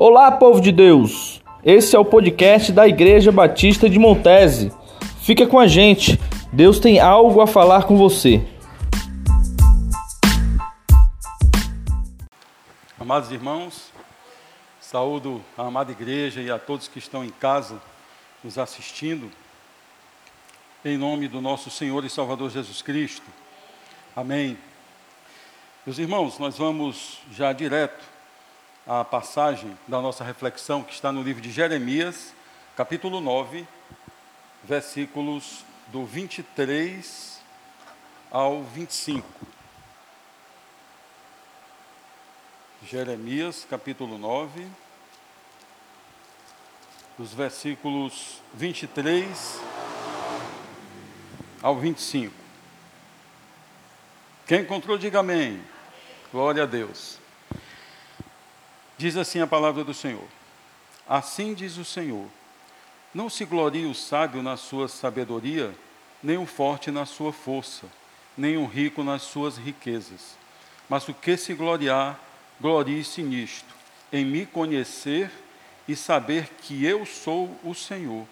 Olá, povo de Deus! Esse é o podcast da Igreja Batista de Montese. Fica com a gente, Deus tem algo a falar com você. Amados irmãos, saúdo a amada igreja e a todos que estão em casa nos assistindo, em nome do nosso Senhor e Salvador Jesus Cristo. Amém. Meus irmãos, nós vamos já direto à passagem da nossa reflexão que está no livro de Jeremias, capítulo 9, versículos do 23 ao 25. Jeremias, capítulo 9, dos versículos 23 ao 25. Quem encontrou, diga amém. Glória a Deus. Diz assim a palavra do Senhor: Assim diz o Senhor: Não se glorie o sábio na sua sabedoria, nem o forte na sua força, nem o rico nas suas riquezas. Mas o que se gloriar, glorie-se nisto, em me conhecer e saber que eu sou o Senhor,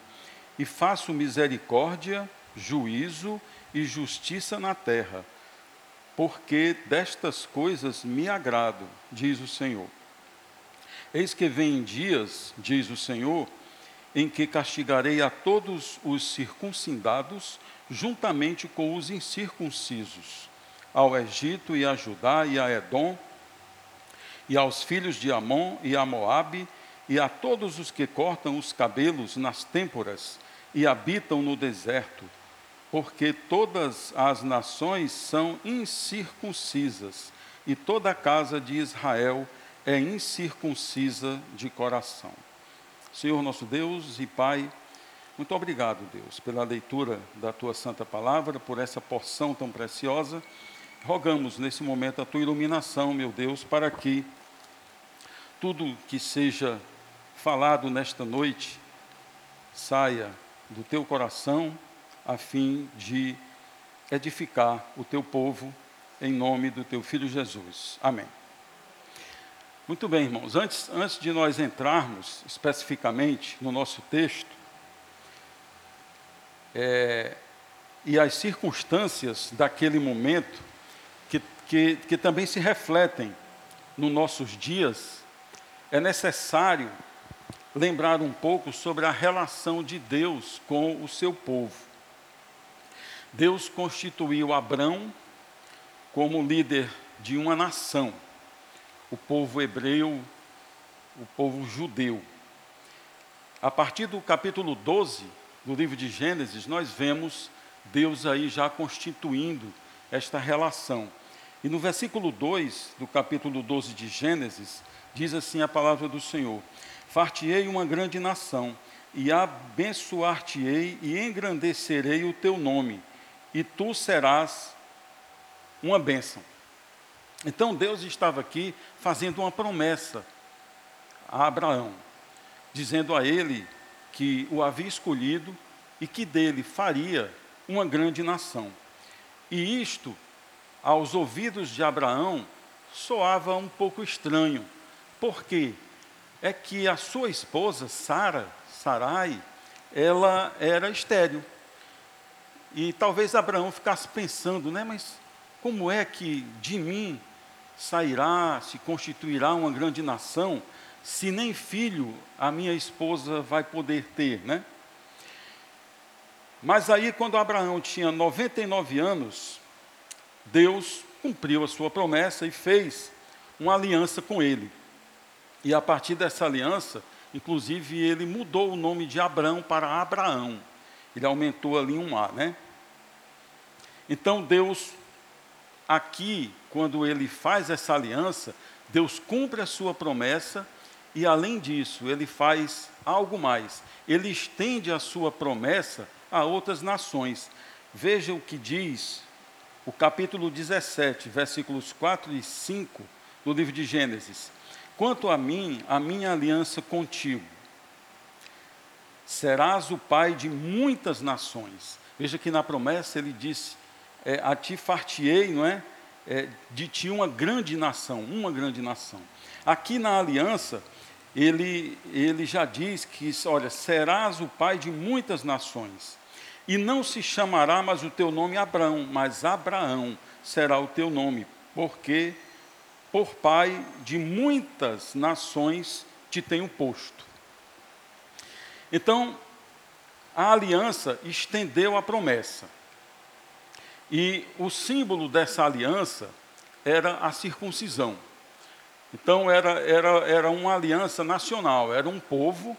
e faço misericórdia, juízo e justiça na terra porque destas coisas me agrado, diz o Senhor. Eis que vem dias, diz o Senhor, em que castigarei a todos os circuncidados, juntamente com os incircuncisos, ao Egito e a Judá e a Edom, e aos filhos de Amon e a Moabe, e a todos os que cortam os cabelos nas têmporas e habitam no deserto, porque todas as nações são incircuncisas e toda a casa de Israel é incircuncisa de coração. Senhor nosso Deus e Pai, muito obrigado, Deus, pela leitura da tua santa palavra, por essa porção tão preciosa. Rogamos nesse momento a tua iluminação, meu Deus, para que tudo que seja falado nesta noite saia do teu coração a fim de edificar o teu povo em nome do teu filho Jesus. Amém. Muito bem, irmãos. Antes, antes de nós entrarmos especificamente no nosso texto, é, e as circunstâncias daquele momento, que, que, que também se refletem nos nossos dias, é necessário lembrar um pouco sobre a relação de Deus com o seu povo. Deus constituiu Abrão como líder de uma nação, o povo hebreu, o povo judeu. A partir do capítulo 12 do livro de Gênesis, nós vemos Deus aí já constituindo esta relação. E no versículo 2 do capítulo 12 de Gênesis, diz assim a palavra do Senhor: Fartiei uma grande nação, e abençoar-te-ei e engrandecerei o teu nome e tu serás uma bênção. Então Deus estava aqui fazendo uma promessa a Abraão, dizendo a ele que o havia escolhido e que dele faria uma grande nação. E isto, aos ouvidos de Abraão, soava um pouco estranho. Por quê? É que a sua esposa, Sara, Sarai, ela era estéril. E talvez Abraão ficasse pensando, né, mas como é que de mim sairá, se constituirá uma grande nação, se nem filho a minha esposa vai poder ter, né? Mas aí, quando Abraão tinha 99 anos, Deus cumpriu a sua promessa e fez uma aliança com ele. E a partir dessa aliança, inclusive, ele mudou o nome de Abraão para Abraão. Ele aumentou ali um A, né? Então Deus, aqui, quando ele faz essa aliança, Deus cumpre a sua promessa e, além disso, ele faz algo mais. Ele estende a sua promessa a outras nações. Veja o que diz o capítulo 17, versículos 4 e 5 do livro de Gênesis. Quanto a mim, a minha aliança contigo, serás o pai de muitas nações. Veja que na promessa ele disse: é, a ti fartiei, não é? é? De ti uma grande nação, uma grande nação. Aqui na aliança, ele, ele já diz que, olha, serás o pai de muitas nações, e não se chamará mais o teu nome Abraão, mas Abraão será o teu nome, porque por pai de muitas nações te tenho posto. Então, a aliança estendeu a promessa. E o símbolo dessa aliança era a circuncisão. Então, era, era, era uma aliança nacional, era um povo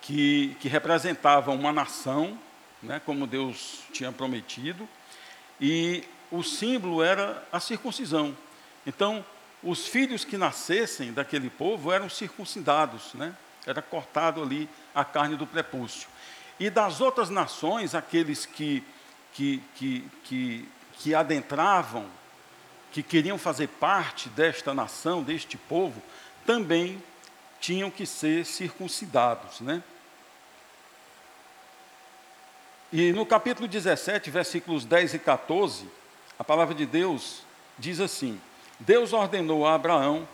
que, que representava uma nação, né, como Deus tinha prometido, e o símbolo era a circuncisão. Então, os filhos que nascessem daquele povo eram circuncidados, né? era cortado ali a carne do prepúcio. E das outras nações, aqueles que, que, que, que, que adentravam, que queriam fazer parte desta nação, deste povo, também tinham que ser circuncidados. Né? E no capítulo 17, versículos 10 e 14, a palavra de Deus diz assim: Deus ordenou a Abraão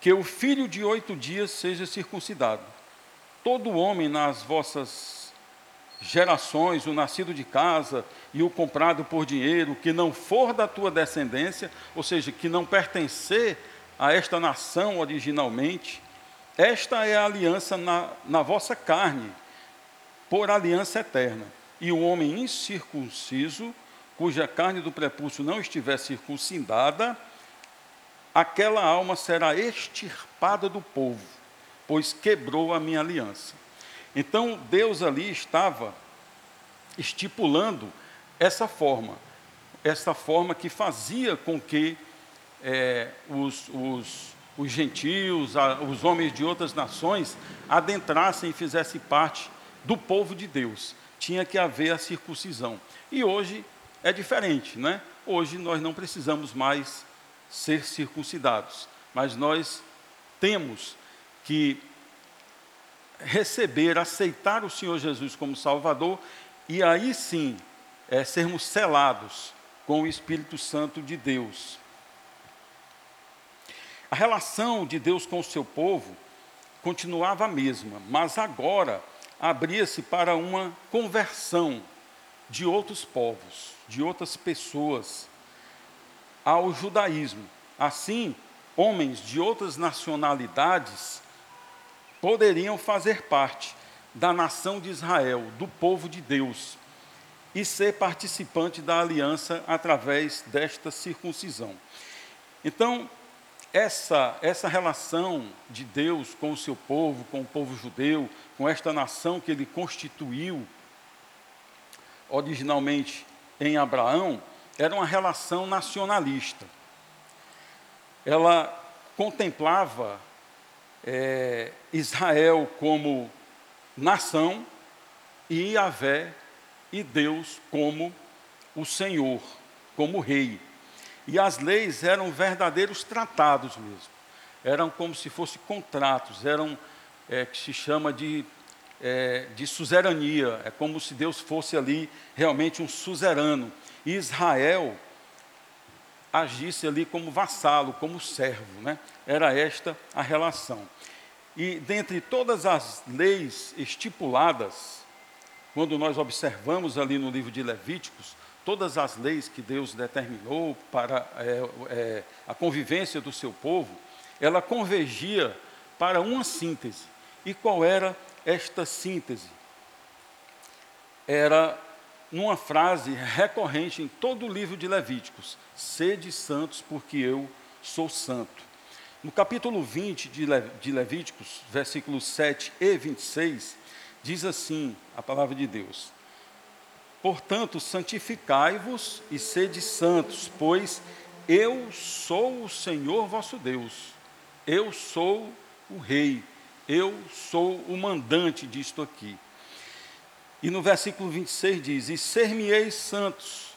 que o filho de oito dias seja circuncidado. Todo homem nas vossas gerações, o nascido de casa e o comprado por dinheiro, que não for da tua descendência, ou seja, que não pertencer a esta nação originalmente, esta é a aliança na, na vossa carne, por aliança eterna. E o homem incircunciso, cuja carne do prepúcio não estiver circuncidada, aquela alma será extirpada do povo, pois quebrou a minha aliança. Então Deus ali estava estipulando essa forma, essa forma que fazia com que é, os, os, os gentios, os homens de outras nações adentrassem e fizessem parte do povo de Deus. Tinha que haver a circuncisão. E hoje é diferente, né? Hoje nós não precisamos mais ser circuncidados, mas nós temos que receber, aceitar o Senhor Jesus como Salvador e aí sim é, sermos selados com o Espírito Santo de Deus. A relação de Deus com o seu povo continuava a mesma, mas agora abria-se para uma conversão de outros povos, de outras pessoas ao judaísmo. Assim, homens de outras nacionalidades poderiam fazer parte da nação de Israel, do povo de Deus, e ser participante da aliança através desta circuncisão. Então, essa, essa relação de Deus com o seu povo, com o povo judeu, com esta nação que ele constituiu originalmente em Abraão, era uma relação nacionalista. Ela contemplava é, Israel como nação e Yahvé e Deus como o Senhor, como rei. E as leis eram verdadeiros tratados mesmo. Eram como se fossem contratos, eram é, que se chama de, é, de suzerania. É como se Deus fosse ali realmente um suzerano. Israel agisse ali como vassalo, como servo, né? Era esta a relação. E dentre todas as leis estipuladas, quando nós observamos ali no livro de Levíticos, todas as leis que Deus determinou para é, é, a convivência do seu povo, ela convergia para uma síntese. E qual era esta síntese? Era numa frase recorrente em todo o livro de Levíticos: Sede santos, porque eu sou santo. No capítulo 20 de Levíticos, versículos 7 e 26, diz assim a palavra de Deus: Portanto, santificai-vos e sede santos, pois eu sou o Senhor vosso Deus, eu sou o Rei, eu sou o mandante disto aqui. E no versículo 26 diz: E ser-me-eis santos,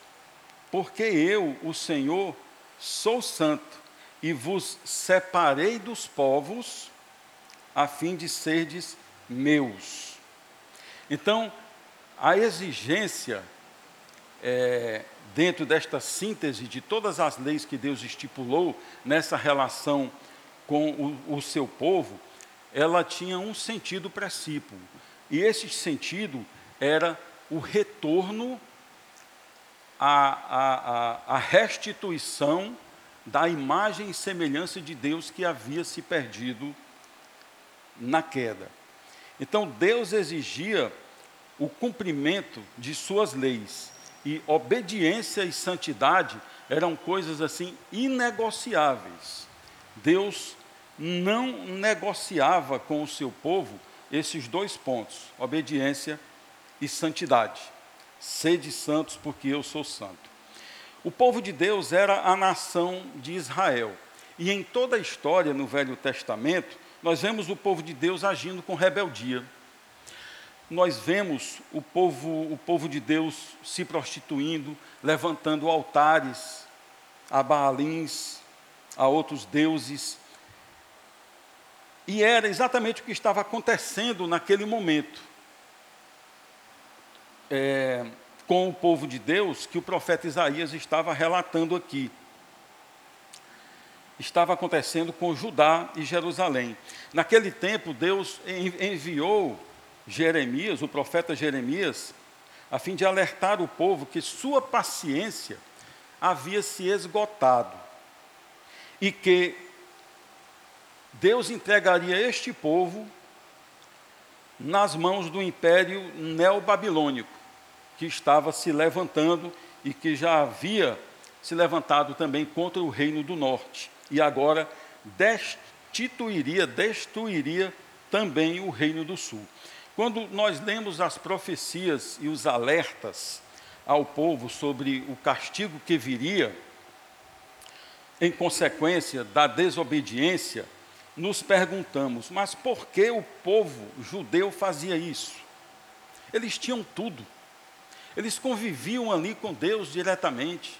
porque eu, o Senhor, sou santo, e vos separei dos povos, a fim de serdes meus. Então, a exigência é, dentro desta síntese de todas as leis que Deus estipulou nessa relação com o, o seu povo ela tinha um sentido precípuo. E esse sentido era o retorno à, à, restituição da imagem e semelhança de Deus que havia se perdido na queda. Então Deus exigia o cumprimento de suas leis e obediência e santidade eram coisas assim inegociáveis. Deus não negociava com o seu povo esses dois pontos, obediência e santidade. Sede santos, porque eu sou santo. O povo de Deus era a nação de Israel. E em toda a história no Velho Testamento, nós vemos o povo de Deus agindo com rebeldia. Nós vemos o povo, o povo de Deus se prostituindo, levantando altares a Baalins, a outros deuses. E era exatamente o que estava acontecendo naquele momento. É, com o povo de Deus que o profeta Isaías estava relatando aqui. Estava acontecendo com Judá e Jerusalém. Naquele tempo, Deus enviou Jeremias, o profeta Jeremias, a fim de alertar o povo que sua paciência havia se esgotado e que Deus entregaria este povo nas mãos do império neobabilônico que estava se levantando e que já havia se levantado também contra o reino do norte. E agora destituiria, destruiria também o reino do sul. Quando nós lemos as profecias e os alertas ao povo sobre o castigo que viria em consequência da desobediência, nos perguntamos, mas por que o povo judeu fazia isso? Eles tinham tudo. Eles conviviam ali com Deus diretamente.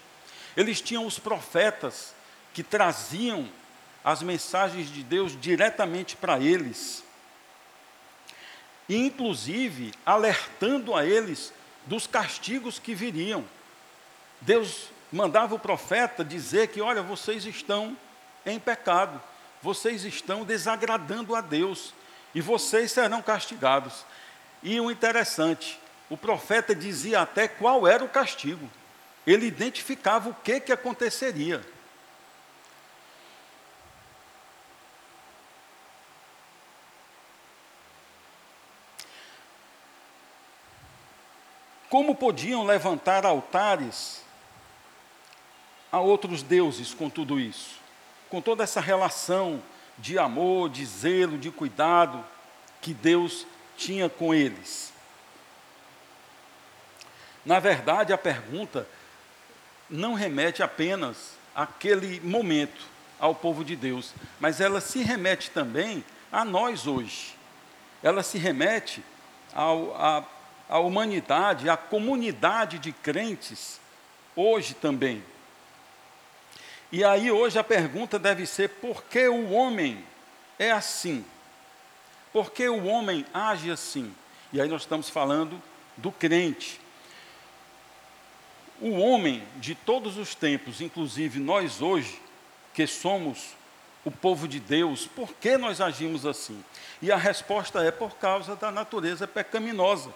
Eles tinham os profetas que traziam as mensagens de Deus diretamente para eles. E, inclusive, alertando a eles dos castigos que viriam. Deus mandava o profeta dizer que, olha, vocês estão em pecado, vocês estão desagradando a Deus e vocês serão castigados. E o interessante, o profeta dizia até qual era o castigo. Ele identificava o que, que aconteceria. Como podiam levantar altares a outros deuses com tudo isso? Com toda essa relação de amor, de zelo, de cuidado que Deus tinha com eles. Na verdade, a pergunta não remete apenas àquele momento, ao povo de Deus, mas ela se remete também a nós hoje. Ela se remete ao, a, à humanidade, à comunidade de crentes, hoje também. E aí, hoje, a pergunta deve ser: por que o homem é assim? Por que o homem age assim? E aí, nós estamos falando do crente. O homem de todos os tempos, inclusive nós hoje, que somos o povo de Deus, por que nós agimos assim? E a resposta é por causa da natureza pecaminosa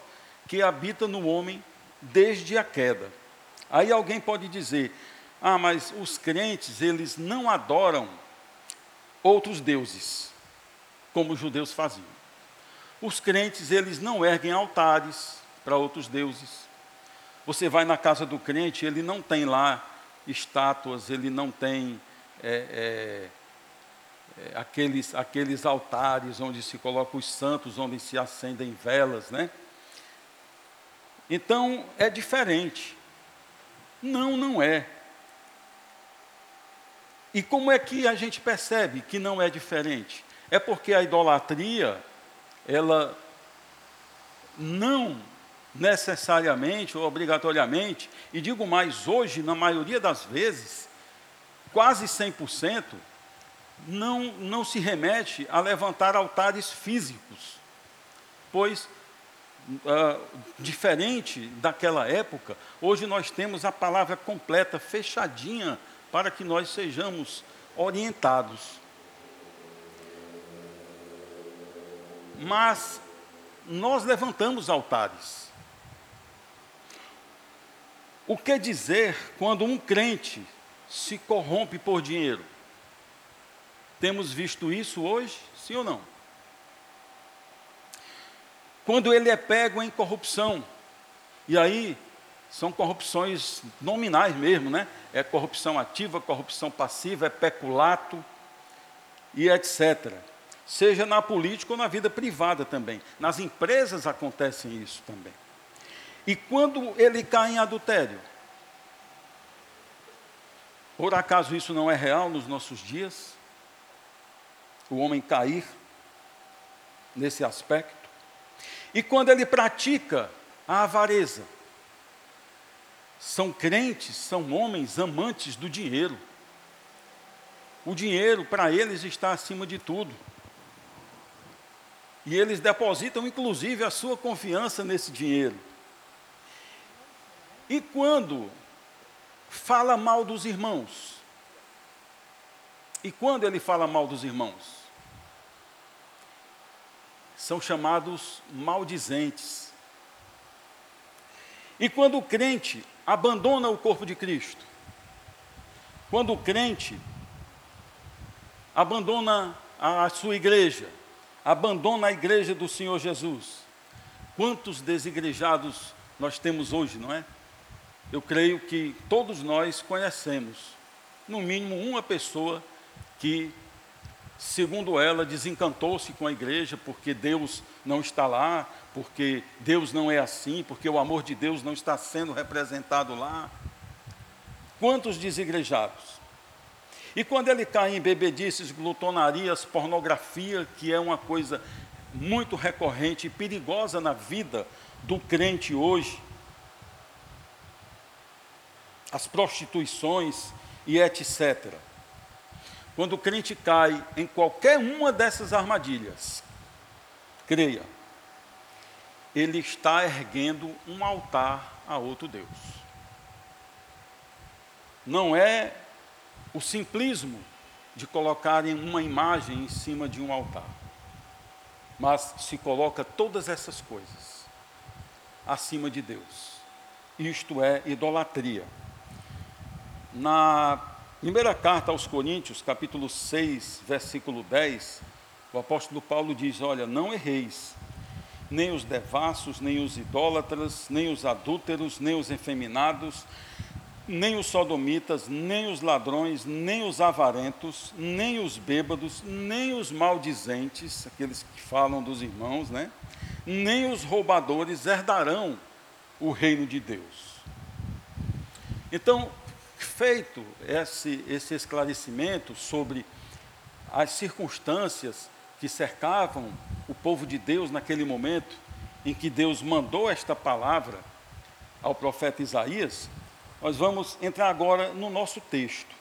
que habita no homem desde a queda. Aí alguém pode dizer: "Ah, mas os crentes, eles não adoram outros deuses, como os judeus faziam. Os crentes, eles não erguem altares para outros deuses. Você vai na casa do crente, ele não tem lá estátuas, ele não tem é, é, é, aqueles, aqueles altares onde se colocam os santos, onde se acendem velas, né? Então é diferente. Não, não é. E como é que a gente percebe que não é diferente? É porque a idolatria, ela não necessariamente ou obrigatoriamente, e digo mais, hoje, na maioria das vezes, quase 100%, não, não se remete a levantar altares físicos, pois, uh, diferente daquela época, hoje nós temos a palavra completa, fechadinha, para que nós sejamos orientados. mas nós levantamos altares. O que dizer quando um crente se corrompe por dinheiro? Temos visto isso hoje, sim ou não? Quando ele é pego em corrupção, e aí são corrupções nominais mesmo, né? É corrupção ativa, corrupção passiva, é peculato e etc. Seja na política ou na vida privada também. Nas empresas acontece isso também. E quando ele cai em adultério? Por acaso isso não é real nos nossos dias? O homem cair nesse aspecto? E quando ele pratica a avareza? São crentes, são homens amantes do dinheiro. O dinheiro para eles está acima de tudo. E eles depositam inclusive a sua confiança nesse dinheiro. E quando fala mal dos irmãos? E quando ele fala mal dos irmãos? São chamados maldizentes. E quando o crente abandona o corpo de Cristo, quando o crente abandona a sua igreja, abandona a igreja do Senhor Jesus, quantos desigrejados nós temos hoje, não é? Eu creio que todos nós conhecemos, no mínimo, uma pessoa que segundo ela, desencantou-se com a igreja porque Deus não está lá, porque Deus não é assim, porque o amor de Deus não está sendo representado lá. Quantos desigrejados? E quando ele cai em bebedices, glutonarias, pornografia, que é uma coisa muito recorrente e perigosa na vida do crente hoje, as prostituições e etc. Quando o crente cai em qualquer uma dessas armadilhas, creia, ele está erguendo um altar a outro Deus. Não é o simplismo de colocarem uma imagem em cima de um altar, mas se coloca todas essas coisas acima de Deus. Isto é idolatria. Na Primeira carta aos Coríntios, capítulo 6, versículo 10, o apóstolo Paulo diz: Olha, não erreis, nem os devassos, nem os idólatras, nem os adúlteros, nem os efeminados, nem os sodomitas, nem os ladrões, nem os avarentos, nem os bêbados, nem os maldizentes, aqueles que falam dos irmãos, né? Nem os roubadores herdarão o reino de Deus. Então, feito esse, esse esclarecimento sobre as circunstâncias que cercavam o povo de Deus naquele momento em que Deus mandou esta palavra ao profeta Isaías, nós vamos entrar agora no nosso texto.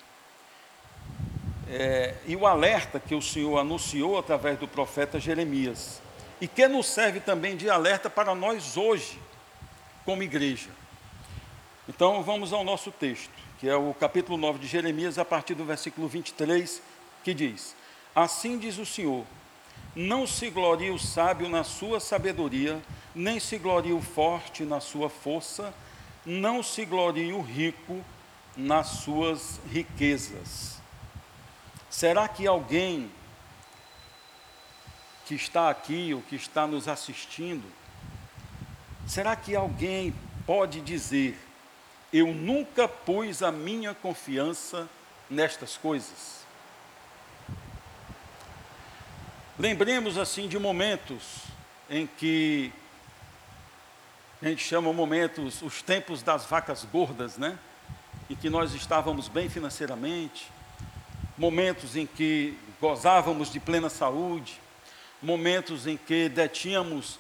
É, e o alerta que o Senhor anunciou através do profeta Jeremias, e que nos serve também de alerta para nós hoje, como igreja. Então vamos ao nosso texto que é o capítulo 9 de Jeremias, a partir do versículo 23, que diz: Assim diz o Senhor: Não se glorie o sábio na sua sabedoria, nem se glorie o forte na sua força, não se glorie o rico nas suas riquezas. Será que alguém que está aqui ou que está nos assistindo, será que alguém pode dizer eu nunca pus a minha confiança nestas coisas. Lembremos assim de momentos em que a gente chama momentos, os tempos das vacas gordas, né? Em que nós estávamos bem financeiramente, momentos em que gozávamos de plena saúde, momentos em que detínhamos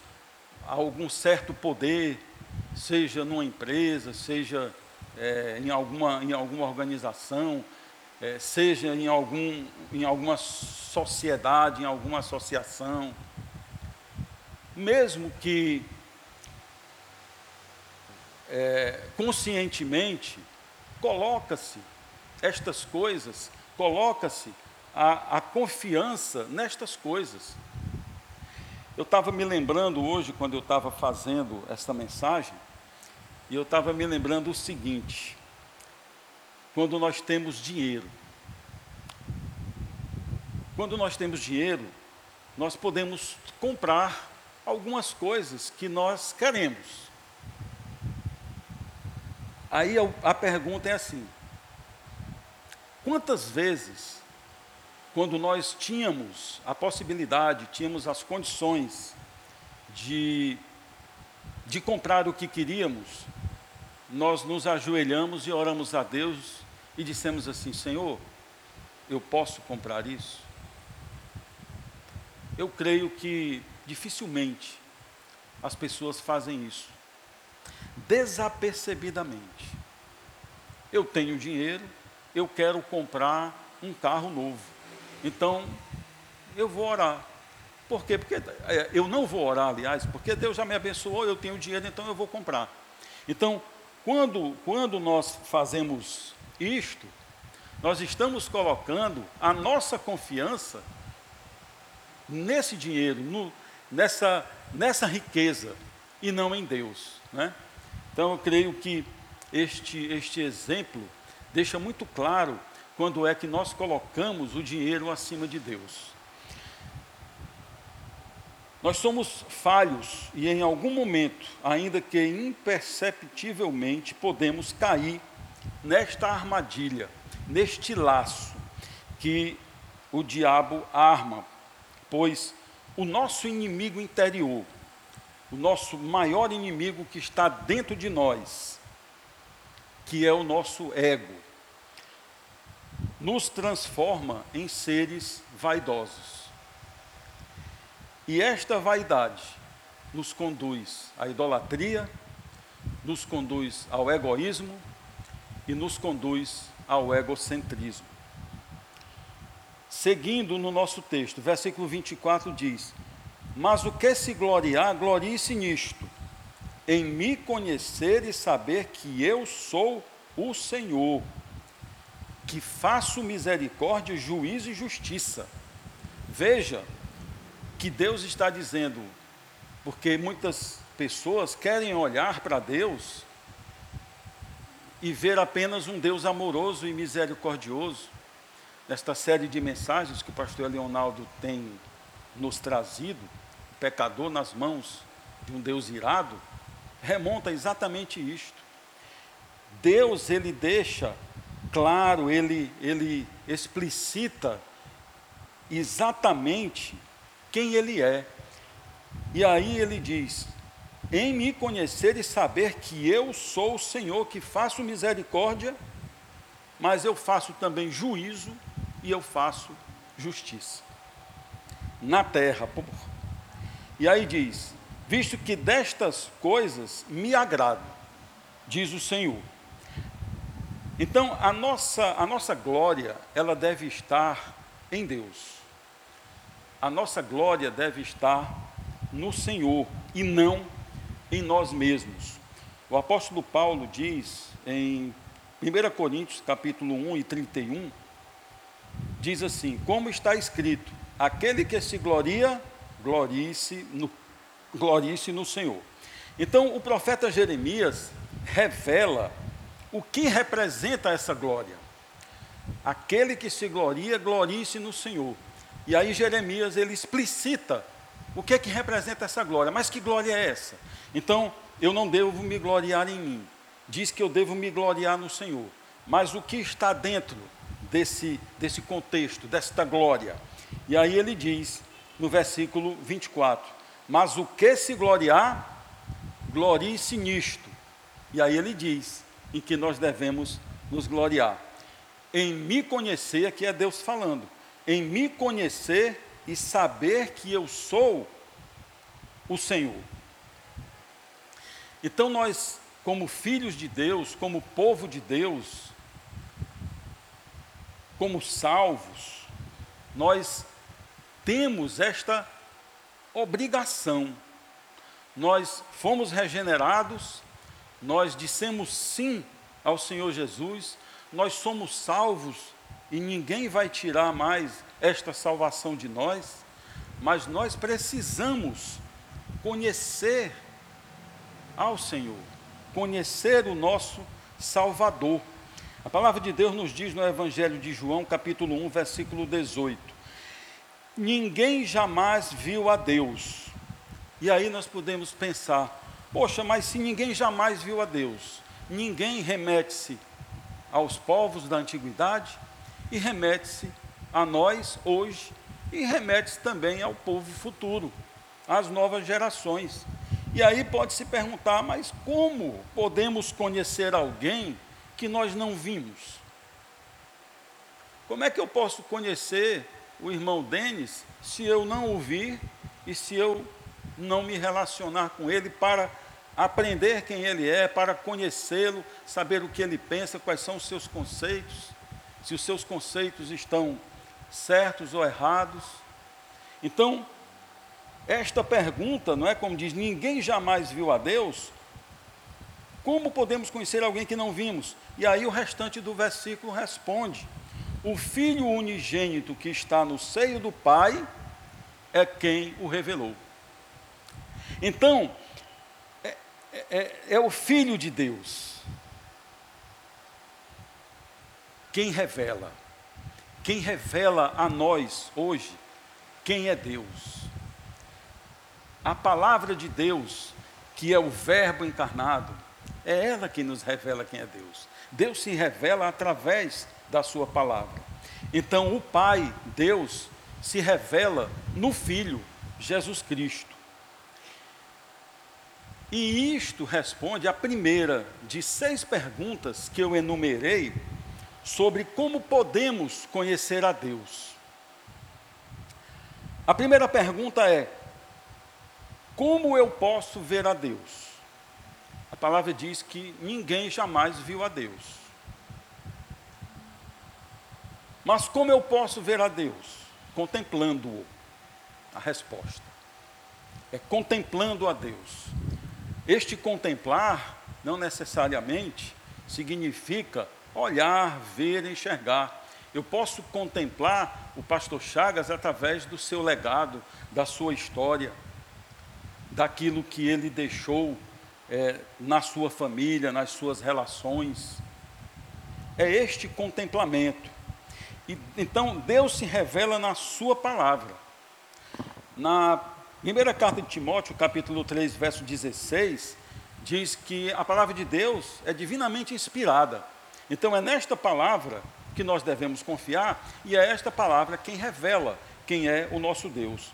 algum certo poder, seja numa empresa, seja é, em, alguma, em alguma organização, é, seja em, algum, em alguma sociedade, em alguma associação, mesmo que é, conscientemente, coloca-se estas coisas, coloca-se a, a confiança nestas coisas. Eu estava me lembrando hoje, quando eu estava fazendo essa mensagem, e eu estava me lembrando o seguinte: quando nós temos dinheiro, quando nós temos dinheiro, nós podemos comprar algumas coisas que nós queremos. Aí a pergunta é assim: quantas vezes, quando nós tínhamos a possibilidade, tínhamos as condições de, de comprar o que queríamos, nós nos ajoelhamos e oramos a Deus e dissemos assim: Senhor, eu posso comprar isso? Eu creio que dificilmente as pessoas fazem isso desapercebidamente. Eu tenho dinheiro, eu quero comprar um carro novo. Então, eu vou orar. Por quê? Porque é, eu não vou orar, aliás, porque Deus já me abençoou, eu tenho dinheiro, então eu vou comprar. Então, quando, quando nós fazemos isto, nós estamos colocando a nossa confiança nesse dinheiro, no, nessa, nessa riqueza, e não em Deus. Né? Então eu creio que este, este exemplo deixa muito claro quando é que nós colocamos o dinheiro acima de Deus. Nós somos falhos e em algum momento, ainda que imperceptivelmente, podemos cair nesta armadilha, neste laço que o diabo arma, pois o nosso inimigo interior, o nosso maior inimigo que está dentro de nós, que é o nosso ego, nos transforma em seres vaidosos. E esta vaidade nos conduz à idolatria, nos conduz ao egoísmo e nos conduz ao egocentrismo. Seguindo no nosso texto, versículo 24 diz: Mas o que se gloriar, glorie-se nisto, em me conhecer e saber que eu sou o Senhor, que faço misericórdia, juízo e justiça. Veja que Deus está dizendo, porque muitas pessoas querem olhar para Deus e ver apenas um Deus amoroso e misericordioso. Nesta série de mensagens que o pastor Leonardo tem nos trazido, pecador nas mãos de um Deus irado, remonta exatamente isto. Deus, ele deixa claro, ele, ele explicita exatamente quem ele é. E aí ele diz: em me conhecer e saber que eu sou o Senhor que faço misericórdia, mas eu faço também juízo e eu faço justiça na terra. E aí diz: visto que destas coisas me agrado, diz o Senhor. Então a nossa, a nossa glória, ela deve estar em Deus. A nossa glória deve estar no Senhor e não em nós mesmos. O apóstolo Paulo diz em 1 Coríntios, capítulo 1 e 31, diz assim: Como está escrito, aquele que se gloria, glorie-se no, glorie no Senhor. Então, o profeta Jeremias revela o que representa essa glória. Aquele que se gloria, glorie-se no Senhor. E aí Jeremias ele explicita o que é que representa essa glória. Mas que glória é essa? Então, eu não devo me gloriar em mim. Diz que eu devo me gloriar no Senhor. Mas o que está dentro desse, desse contexto, desta glória? E aí ele diz, no versículo 24: Mas o que se gloriar, glorie-se nisto. E aí ele diz em que nós devemos nos gloriar. Em me conhecer, aqui é Deus falando, em me conhecer e saber que eu sou o Senhor. Então nós, como filhos de Deus, como povo de Deus, como salvos, nós temos esta obrigação. Nós fomos regenerados, nós dissemos sim ao Senhor Jesus, nós somos salvos e ninguém vai tirar mais esta salvação de nós. mas nós precisamos conhecer ao Senhor, conhecer o nosso Salvador. A palavra de Deus nos diz no Evangelho de João, capítulo 1, versículo 18: Ninguém jamais viu a Deus. E aí nós podemos pensar: poxa, mas se ninguém jamais viu a Deus, ninguém remete-se aos povos da antiguidade e remete-se a nós hoje e remete-se também ao povo futuro, às novas gerações. E aí pode se perguntar, mas como podemos conhecer alguém que nós não vimos? Como é que eu posso conhecer o irmão Denis se eu não o vir e se eu não me relacionar com ele para aprender quem ele é, para conhecê-lo, saber o que ele pensa, quais são os seus conceitos, se os seus conceitos estão certos ou errados. Então, esta pergunta, não é como diz, ninguém jamais viu a Deus. Como podemos conhecer alguém que não vimos? E aí o restante do versículo responde: O filho unigênito que está no seio do Pai é quem o revelou. Então, é, é, é o filho de Deus quem revela. Quem revela a nós hoje quem é Deus. A palavra de Deus, que é o Verbo encarnado, é ela que nos revela quem é Deus. Deus se revela através da Sua palavra. Então, o Pai, Deus, se revela no Filho, Jesus Cristo. E isto responde à primeira de seis perguntas que eu enumerei sobre como podemos conhecer a Deus. A primeira pergunta é: como eu posso ver a Deus? A palavra diz que ninguém jamais viu a Deus. Mas como eu posso ver a Deus? Contemplando-o. A resposta é contemplando a Deus. Este contemplar não necessariamente significa olhar, ver, enxergar. Eu posso contemplar o pastor Chagas através do seu legado, da sua história, daquilo que ele deixou é, na sua família, nas suas relações. É este contemplamento. E, então, Deus se revela na sua palavra. Na primeira carta de Timóteo, capítulo 3, verso 16, diz que a palavra de Deus é divinamente inspirada então é nesta palavra que nós devemos confiar e é esta palavra quem revela quem é o nosso Deus.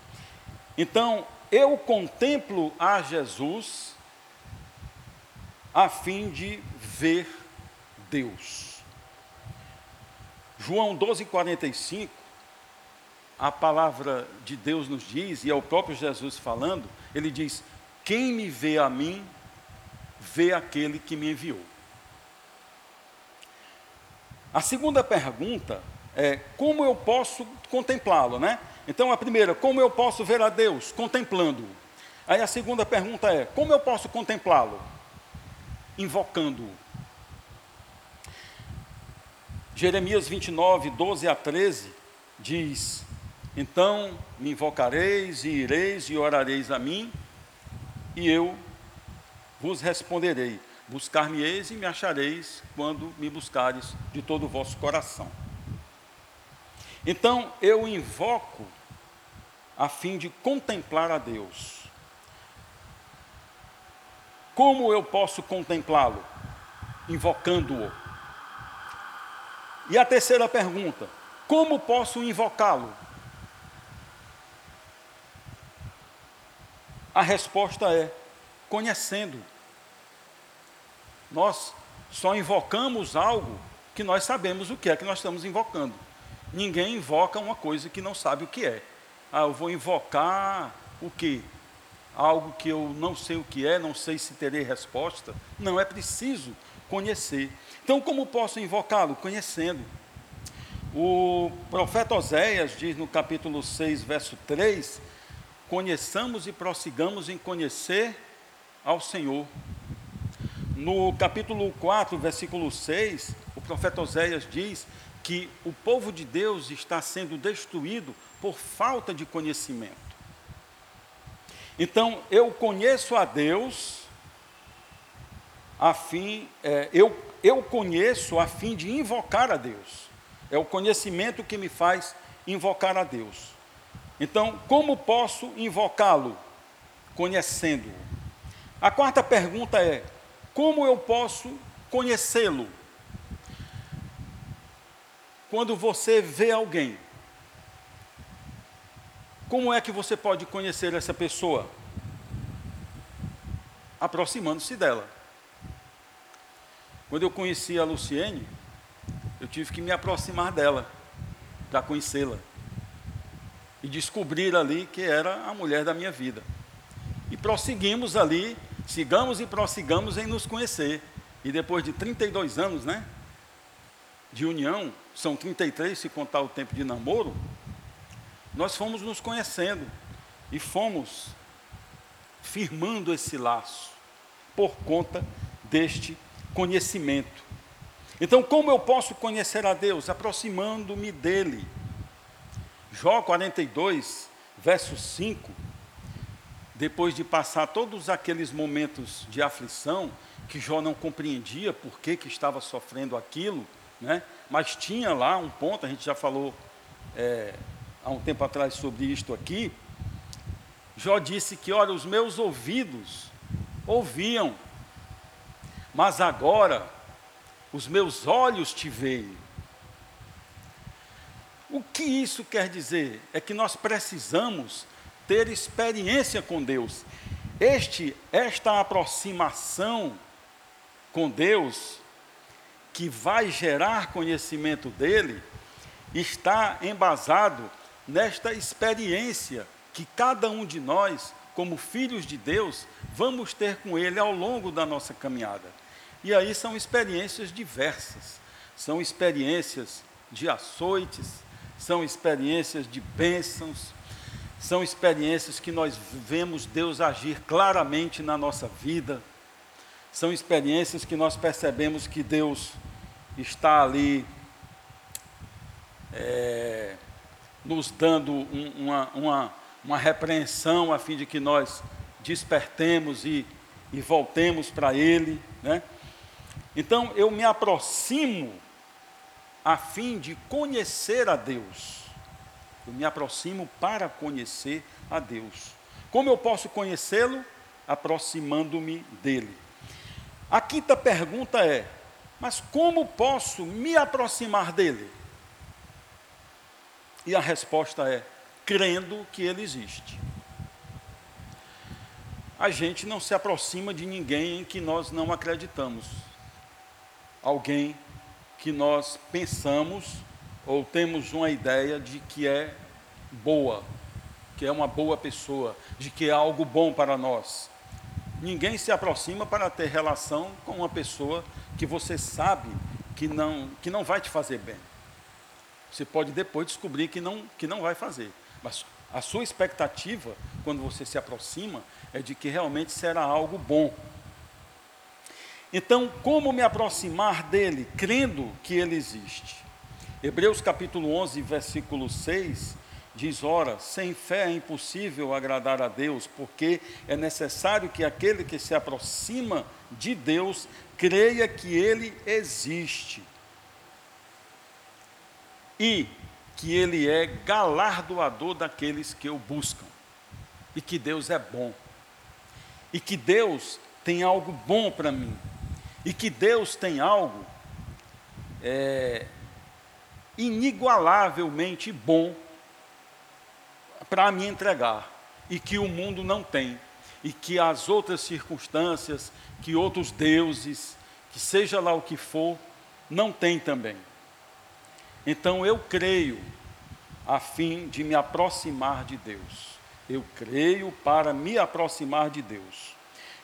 Então, eu contemplo a Jesus a fim de ver Deus. João 12:45 a palavra de Deus nos diz, e é o próprio Jesus falando, ele diz: Quem me vê a mim, vê aquele que me enviou. A segunda pergunta é como eu posso contemplá-lo, né? Então a primeira, como eu posso ver a Deus contemplando-o? Aí a segunda pergunta é, como eu posso contemplá-lo? Invocando-o. Jeremias 29, 12 a 13 diz: Então me invocareis e ireis e orareis a mim, e eu vos responderei. Buscar-me-eis e me achareis quando me buscares de todo o vosso coração. Então eu invoco a fim de contemplar a Deus. Como eu posso contemplá-lo? Invocando-o. E a terceira pergunta: como posso invocá-lo? A resposta é: conhecendo. Nós só invocamos algo que nós sabemos o que é que nós estamos invocando. Ninguém invoca uma coisa que não sabe o que é. Ah, eu vou invocar o quê? Algo que eu não sei o que é, não sei se terei resposta. Não, é preciso conhecer. Então, como posso invocá-lo? Conhecendo. O profeta Oséias diz no capítulo 6, verso 3: Conheçamos e prossigamos em conhecer ao Senhor. No capítulo 4, versículo 6, o profeta Oséias diz que o povo de Deus está sendo destruído por falta de conhecimento. Então, eu conheço a Deus a fim, é, eu, eu conheço a fim de invocar a Deus. É o conhecimento que me faz invocar a Deus. Então, como posso invocá-lo? Conhecendo-o. A quarta pergunta é: como eu posso conhecê-lo? Quando você vê alguém, como é que você pode conhecer essa pessoa? Aproximando-se dela. Quando eu conheci a Luciene, eu tive que me aproximar dela para conhecê-la e descobrir ali que era a mulher da minha vida. E prosseguimos ali, sigamos e prossigamos em nos conhecer. E depois de 32 anos, né, de união, são 33 se contar o tempo de namoro, nós fomos nos conhecendo e fomos firmando esse laço por conta deste conhecimento. Então, como eu posso conhecer a Deus? Aproximando-me dele. Jó 42, verso 5, depois de passar todos aqueles momentos de aflição, que Jó não compreendia por que, que estava sofrendo aquilo, né? mas tinha lá um ponto, a gente já falou é, há um tempo atrás sobre isto aqui. Jó disse que, olha, os meus ouvidos ouviam, mas agora os meus olhos te veem. O que isso quer dizer? É que nós precisamos ter experiência com Deus. Este, esta aproximação com Deus, que vai gerar conhecimento dele, está embasado nesta experiência que cada um de nós, como filhos de Deus, vamos ter com ele ao longo da nossa caminhada. E aí são experiências diversas, são experiências de açoites, são experiências de bênçãos, são experiências que nós vemos Deus agir claramente na nossa vida, são experiências que nós percebemos que Deus está ali é, nos dando um, uma, uma, uma repreensão a fim de que nós despertemos e, e voltemos para Ele. Né? Então eu me aproximo a fim de conhecer a Deus. Eu me aproximo para conhecer a Deus. Como eu posso conhecê-lo? Aproximando-me dele. A quinta pergunta é: mas como posso me aproximar dele? E a resposta é: crendo que ele existe. A gente não se aproxima de ninguém em que nós não acreditamos. Alguém que nós pensamos ou temos uma ideia de que é boa, que é uma boa pessoa, de que é algo bom para nós. Ninguém se aproxima para ter relação com uma pessoa que você sabe que não, que não vai te fazer bem. Você pode depois descobrir que não, que não vai fazer. Mas a sua expectativa, quando você se aproxima, é de que realmente será algo bom. Então, como me aproximar dele, crendo que ele existe? Hebreus capítulo 11, versículo 6 diz: Ora, sem fé é impossível agradar a Deus, porque é necessário que aquele que se aproxima de Deus creia que ele existe e que ele é galardoador daqueles que o buscam, e que Deus é bom, e que Deus tem algo bom para mim e que Deus tem algo é, inigualavelmente bom para me entregar e que o mundo não tem e que as outras circunstâncias, que outros deuses, que seja lá o que for, não tem também. Então eu creio a fim de me aproximar de Deus. Eu creio para me aproximar de Deus.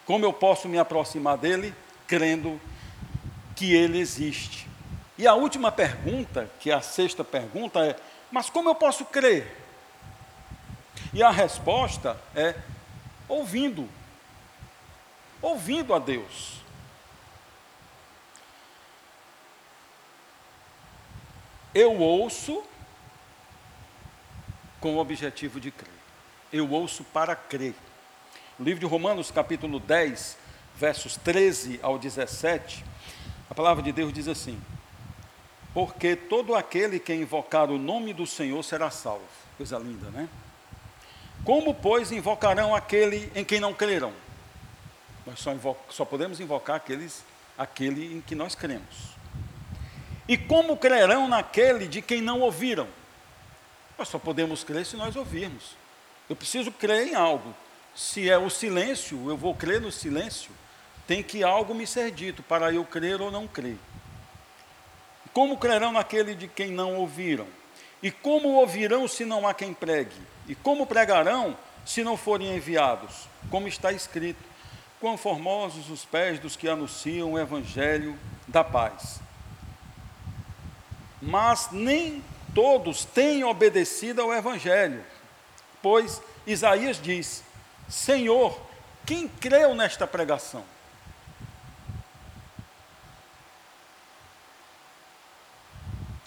Como eu posso me aproximar dele? crendo que Ele existe. E a última pergunta, que é a sexta pergunta, é: mas como eu posso crer? E a resposta é: ouvindo. Ouvindo a Deus. Eu ouço com o objetivo de crer. Eu ouço para crer. no livro de Romanos, capítulo 10, versos 13 ao 17, a palavra de Deus diz assim: Porque todo aquele que invocar o nome do Senhor será salvo. Coisa linda, né? Como, pois, invocarão aquele em quem não crerão? Nós só, só podemos invocar aqueles, aquele em que nós cremos. E como crerão naquele de quem não ouviram? Nós só podemos crer se nós ouvirmos. Eu preciso crer em algo. Se é o silêncio, eu vou crer no silêncio. Tem que algo me ser dito para eu crer ou não crer. Como crerão naquele de quem não ouviram? E como ouvirão se não há quem pregue? E como pregarão se não forem enviados? Como está escrito: Quão formosos os pés dos que anunciam o evangelho da paz. Mas nem todos têm obedecido ao evangelho, pois Isaías diz: Senhor, quem creu nesta pregação?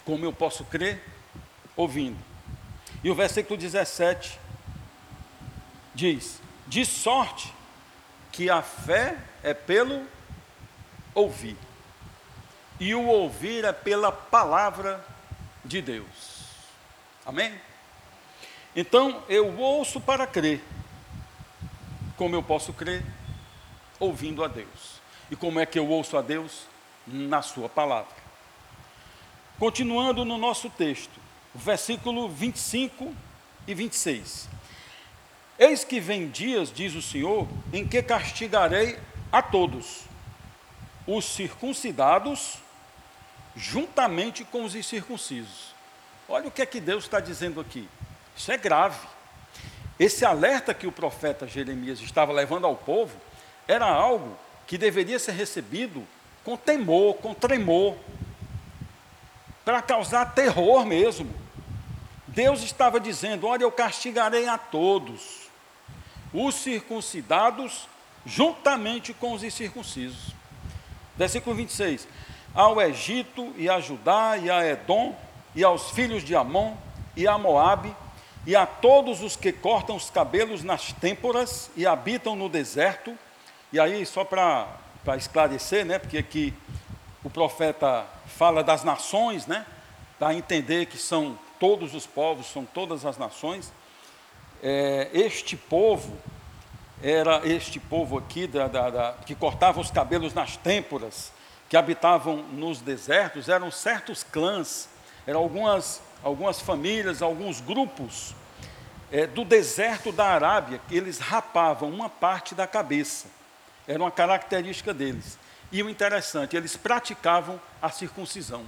Como eu posso crer? Ouvindo. E o versículo 17 diz: De sorte que a fé é pelo ouvir, e o ouvir é pela palavra de Deus. Amém? Então eu ouço para crer. Como eu posso crer? Ouvindo a Deus. E como é que eu ouço a Deus? Na Sua palavra. Continuando no nosso texto, versículo 25 e 26. Eis que vem dias, diz o Senhor, em que castigarei a todos, os circuncidados, juntamente com os incircuncisos. Olha o que é que Deus está dizendo aqui. Isso é grave. Esse alerta que o profeta Jeremias estava levando ao povo era algo que deveria ser recebido com temor, com tremor, para causar terror mesmo. Deus estava dizendo: Olha, eu castigarei a todos, os circuncidados, juntamente com os incircuncisos. Versículo 26. Ao Egito, e a Judá, e a Edom, e aos filhos de Amon, e a Moabe, e a todos os que cortam os cabelos nas têmporas e habitam no deserto. E aí, só para esclarecer, né, porque aqui o profeta fala das nações, né, para entender que são todos os povos, são todas as nações. É, este povo era este povo aqui da, da, da, que cortava os cabelos nas têmporas, que habitavam nos desertos, eram certos clãs, eram algumas, algumas famílias, alguns grupos é, do deserto da Arábia, que eles rapavam uma parte da cabeça, era uma característica deles. E o interessante, eles praticavam a circuncisão.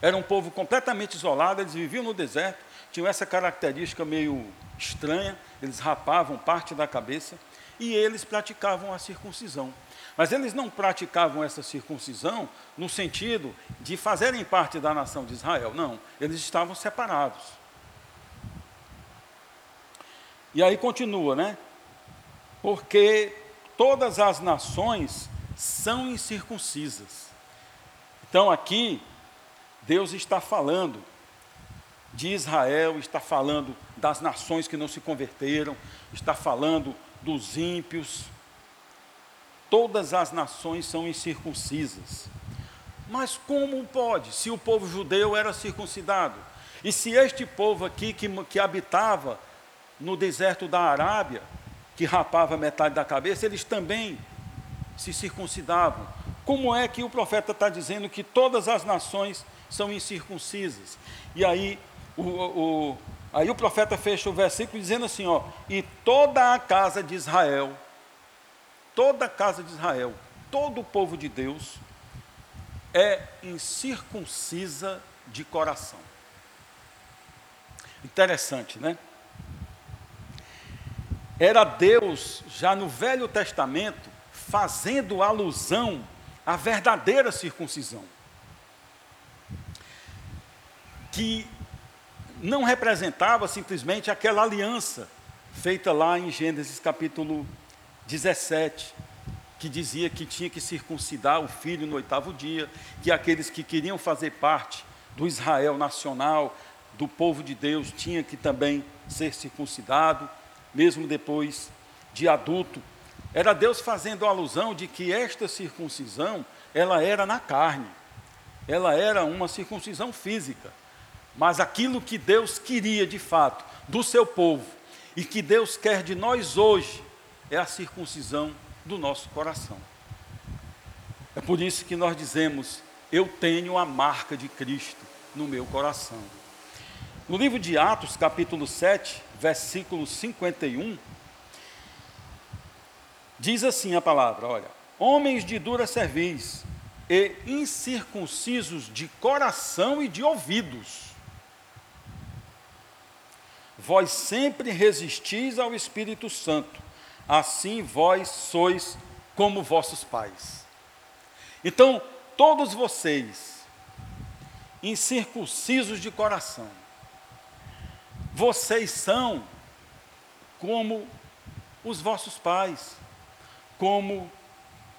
Era um povo completamente isolado, eles viviam no deserto, tinham essa característica meio estranha, eles rapavam parte da cabeça e eles praticavam a circuncisão. Mas eles não praticavam essa circuncisão no sentido de fazerem parte da nação de Israel, não, eles estavam separados. E aí continua, né? Porque todas as nações são incircuncisas. Então aqui Deus está falando de Israel, está falando das nações que não se converteram, está falando dos ímpios. Todas as nações são incircuncisas. Mas como pode, se o povo judeu era circuncidado? E se este povo aqui que, que habitava no deserto da Arábia, que rapava metade da cabeça, eles também se circuncidavam. Como é que o profeta está dizendo que todas as nações são incircuncisas. E aí o, o, aí o profeta fecha o versículo dizendo assim: ó, e toda a casa de Israel, toda a casa de Israel, todo o povo de Deus é incircuncisa de coração. Interessante, né? Era Deus, já no Velho Testamento, fazendo alusão à verdadeira circuncisão. que não representava simplesmente aquela aliança feita lá em Gênesis capítulo 17, que dizia que tinha que circuncidar o filho no oitavo dia, que aqueles que queriam fazer parte do Israel nacional, do povo de Deus, tinha que também ser circuncidado, mesmo depois de adulto, era Deus fazendo alusão de que esta circuncisão, ela era na carne. Ela era uma circuncisão física. Mas aquilo que Deus queria de fato do seu povo e que Deus quer de nós hoje é a circuncisão do nosso coração. É por isso que nós dizemos: Eu tenho a marca de Cristo no meu coração. No livro de Atos, capítulo 7, versículo 51, diz assim a palavra: Olha, homens de dura cerviz e incircuncisos de coração e de ouvidos, vós sempre resistis ao Espírito Santo, assim vós sois como vossos pais. Então, todos vocês, incircuncisos de coração, vocês são como os vossos pais, como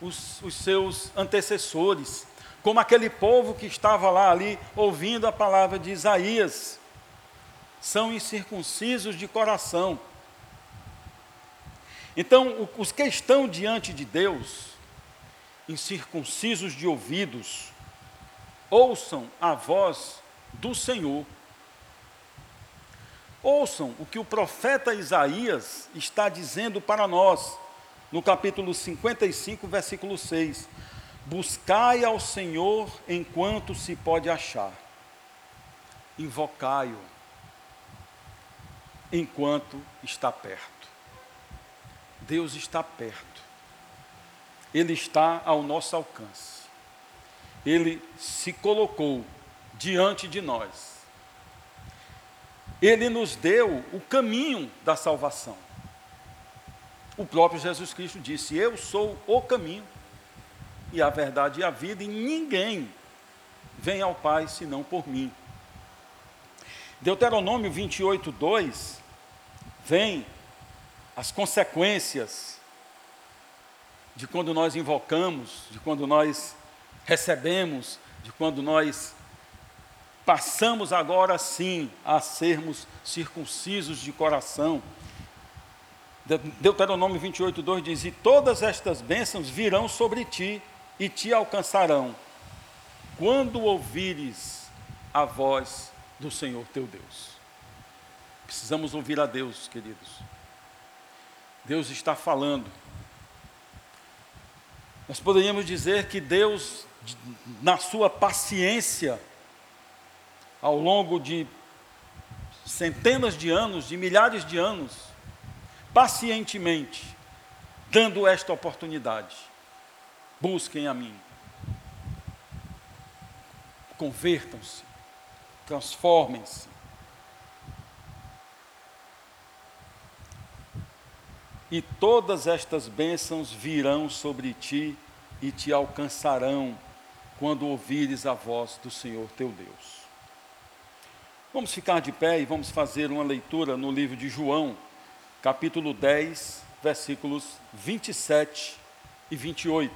os, os, seus antecessores, como aquele povo que estava lá ali ouvindo a palavra de Isaías, são incircuncisos de coração. Então, os que estão diante de Deus, incircuncisos de ouvidos, ouçam a voz do Senhor. Ouçam o que o profeta Isaías está dizendo para nós, no capítulo 55, versículo 6. Buscai ao Senhor enquanto se pode achar, invocai-o enquanto está perto. Deus está perto. Ele está ao nosso alcance. Ele se colocou diante de nós. Ele nos deu o caminho da salvação. O próprio Jesus Cristo disse: Eu sou o caminho, e a verdade e a vida, e ninguém vem ao Pai senão por mim. Deuteronômio 28, 2, vem as consequências de quando nós invocamos, de quando nós recebemos, de quando nós passamos agora sim a sermos circuncisos de coração. Deuteronômio 28, 2 diz: E todas estas bênçãos virão sobre ti e te alcançarão, quando ouvires a voz do Senhor teu Deus. Precisamos ouvir a Deus, queridos. Deus está falando. Nós poderíamos dizer que Deus, na sua paciência, ao longo de centenas de anos, de milhares de anos, pacientemente, dando esta oportunidade. Busquem a mim. Convertam-se transformem-se. E todas estas bênçãos virão sobre ti e te alcançarão quando ouvires a voz do Senhor teu Deus. Vamos ficar de pé e vamos fazer uma leitura no livro de João, capítulo 10, versículos 27 e 28.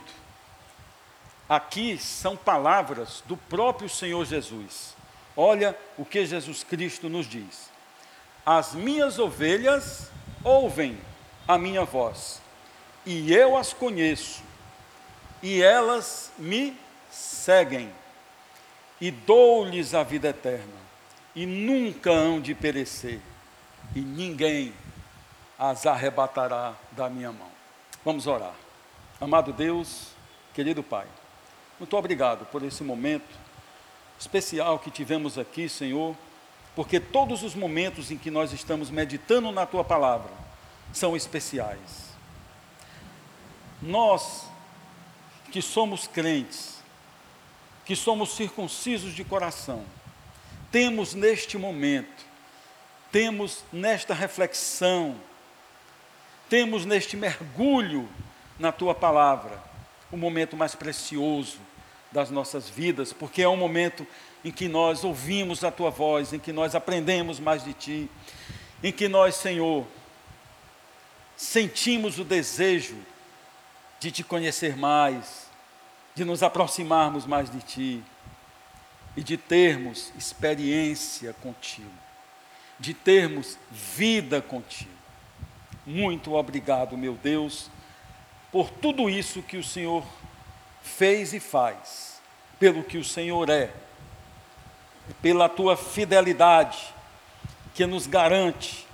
Aqui são palavras do próprio Senhor Jesus. Olha o que Jesus Cristo nos diz: As minhas ovelhas ouvem a minha voz, e eu as conheço, e elas me seguem, e dou-lhes a vida eterna, e nunca hão de perecer, e ninguém as arrebatará da minha mão. Vamos orar. Amado Deus, querido Pai, muito obrigado por esse momento especial que tivemos aqui, Senhor, porque todos os momentos em que nós estamos meditando na tua palavra são especiais. Nós que somos crentes, que somos circuncisos de coração, temos neste momento, temos nesta reflexão, temos neste mergulho na tua palavra, o momento mais precioso das nossas vidas, porque é um momento em que nós ouvimos a tua voz, em que nós aprendemos mais de ti, em que nós, Senhor, sentimos o desejo de te conhecer mais, de nos aproximarmos mais de ti e de termos experiência contigo, de termos vida contigo. Muito obrigado, meu Deus, por tudo isso que o Senhor fez e faz, pelo que o Senhor é, pela tua fidelidade, que nos garante,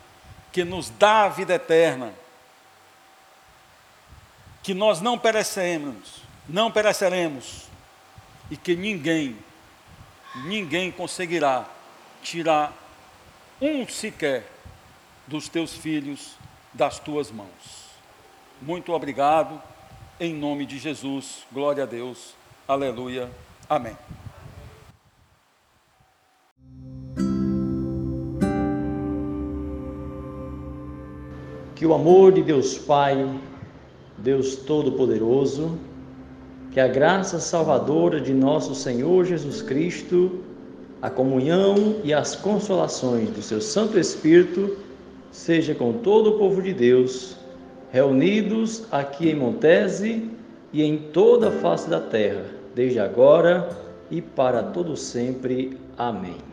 que nos dá a vida eterna, que nós não pereceremos, não pereceremos, e que ninguém, ninguém conseguirá tirar um sequer dos teus filhos das tuas mãos. Muito obrigado, em nome de Jesus, glória a Deus, aleluia, amém. Que o amor de Deus Pai, Deus Todo-Poderoso, que a graça salvadora de nosso Senhor Jesus Cristo, a comunhão e as consolações do seu Santo Espírito seja com todo o povo de Deus, reunidos aqui em Montese e em toda a face da terra, desde agora e para todo sempre. Amém.